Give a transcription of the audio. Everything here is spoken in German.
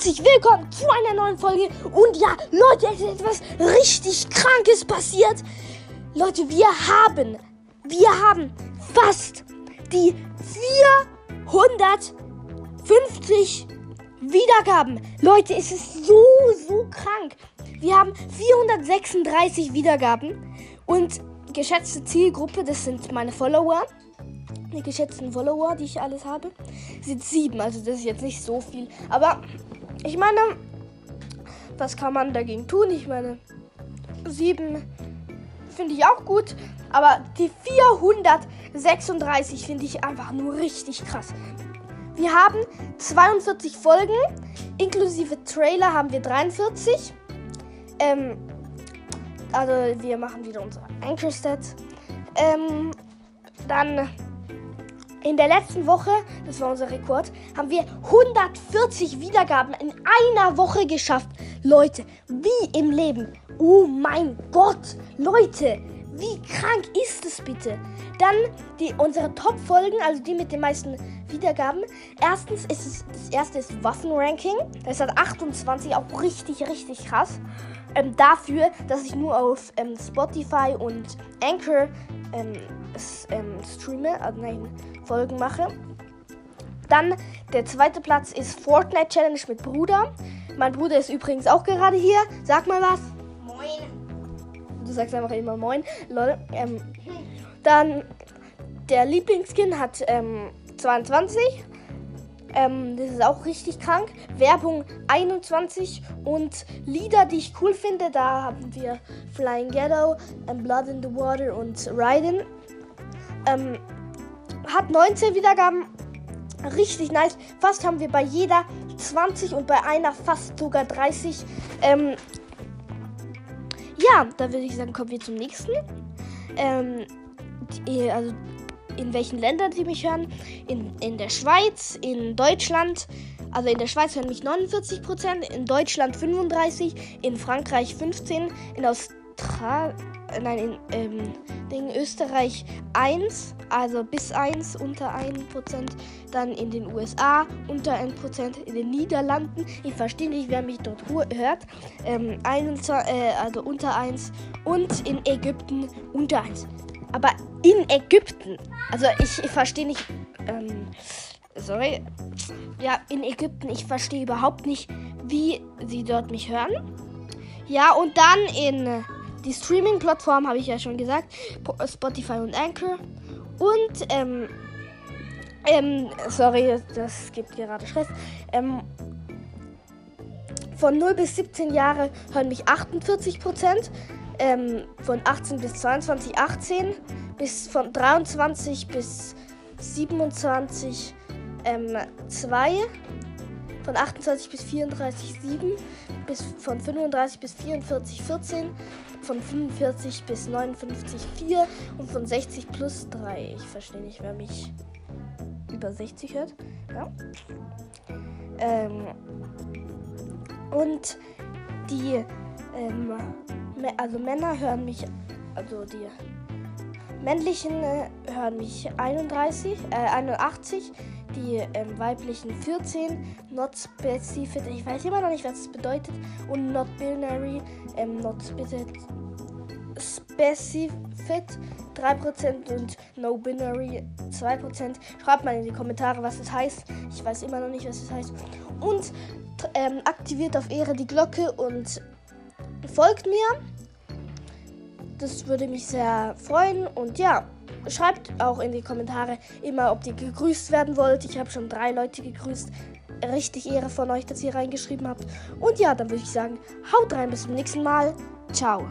herzlich willkommen zu einer neuen Folge. Und ja, Leute, es ist etwas richtig Krankes passiert. Leute, wir haben, wir haben fast die 450 Wiedergaben. Leute, es ist so, so krank. Wir haben 436 Wiedergaben und geschätzte Zielgruppe, das sind meine Follower die geschätzten Follower, die ich alles habe, sind sieben. Also das ist jetzt nicht so viel. Aber ich meine, was kann man dagegen tun? Ich meine, sieben finde ich auch gut. Aber die 436 finde ich einfach nur richtig krass. Wir haben 42 Folgen, inklusive Trailer haben wir 43. Ähm, also wir machen wieder unsere Anchor Stats. Ähm, dann in der letzten Woche, das war unser Rekord, haben wir 140 Wiedergaben in einer Woche geschafft. Leute, wie im Leben. Oh mein Gott, Leute, wie krank ist es bitte? Dann die, unsere Top-Folgen, also die mit den meisten Wiedergaben. Erstens ist es, das erste ist Waffenranking. Das hat 28, auch richtig, richtig krass. Ähm, dafür, dass ich nur auf ähm, Spotify und Anchor ähm, ähm, streame, also nein, Folgen mache. Dann der zweite Platz ist Fortnite Challenge mit Bruder. Mein Bruder ist übrigens auch gerade hier. Sag mal was. Moin. Du sagst einfach immer Moin. Lol. Ähm, dann der Lieblingsskin hat ähm, 22. Ähm, das ist auch richtig krank. Werbung 21 und Lieder, die ich cool finde, da haben wir Flying Ghetto, ähm, Blood in the Water und Raiden. Ähm, hat 19 Wiedergaben. Richtig nice. Fast haben wir bei jeder 20 und bei einer fast sogar 30. Ähm, ja, da würde ich sagen, kommen wir zum nächsten. Ähm, die, also in welchen Ländern sie mich hören. In, in der Schweiz, in Deutschland. Also in der Schweiz hören mich 49%, in Deutschland 35%, in Frankreich 15%, in Australien, nein, in ähm, in Österreich 1, also bis 1, unter 1%, dann in den USA unter 1%, in den Niederlanden, ich verstehe nicht, wer mich dort hört, ähm, 21, äh, also unter 1 und in Ägypten unter 1 aber in Ägypten. Also ich, ich verstehe nicht. Ähm, sorry. Ja, in Ägypten. Ich verstehe überhaupt nicht, wie sie dort mich hören. Ja, und dann in die Streaming-Plattform, habe ich ja schon gesagt. Spotify und Anchor. Und, ähm, ähm, sorry, das gibt gerade Stress. Ähm, von 0 bis 17 Jahre hören mich 48 Prozent ähm, von 18 bis 22 18, bis von 23 bis 27 ähm, 2, von 28 bis 34 7, bis von 35 bis 44 14, von 45 bis 59 4 und von 60 plus 3. Ich verstehe nicht, wer mich über 60 hört. Ja. Ähm, und die ähm, also Männer hören mich, also die männlichen äh, hören mich 31, äh, 81, die ähm, weiblichen 14, not specific, ich weiß immer noch nicht, was das bedeutet, und not binary, ähm, not specific 3% und no binary 2%. Schreibt mal in die Kommentare, was das heißt. Ich weiß immer noch nicht, was das heißt. Und ähm, aktiviert auf Ehre die Glocke und folgt mir. Das würde mich sehr freuen. Und ja, schreibt auch in die Kommentare immer, ob ihr gegrüßt werden wollt. Ich habe schon drei Leute gegrüßt. Richtig Ehre von euch, dass ihr reingeschrieben habt. Und ja, dann würde ich sagen, haut rein, bis zum nächsten Mal. Ciao.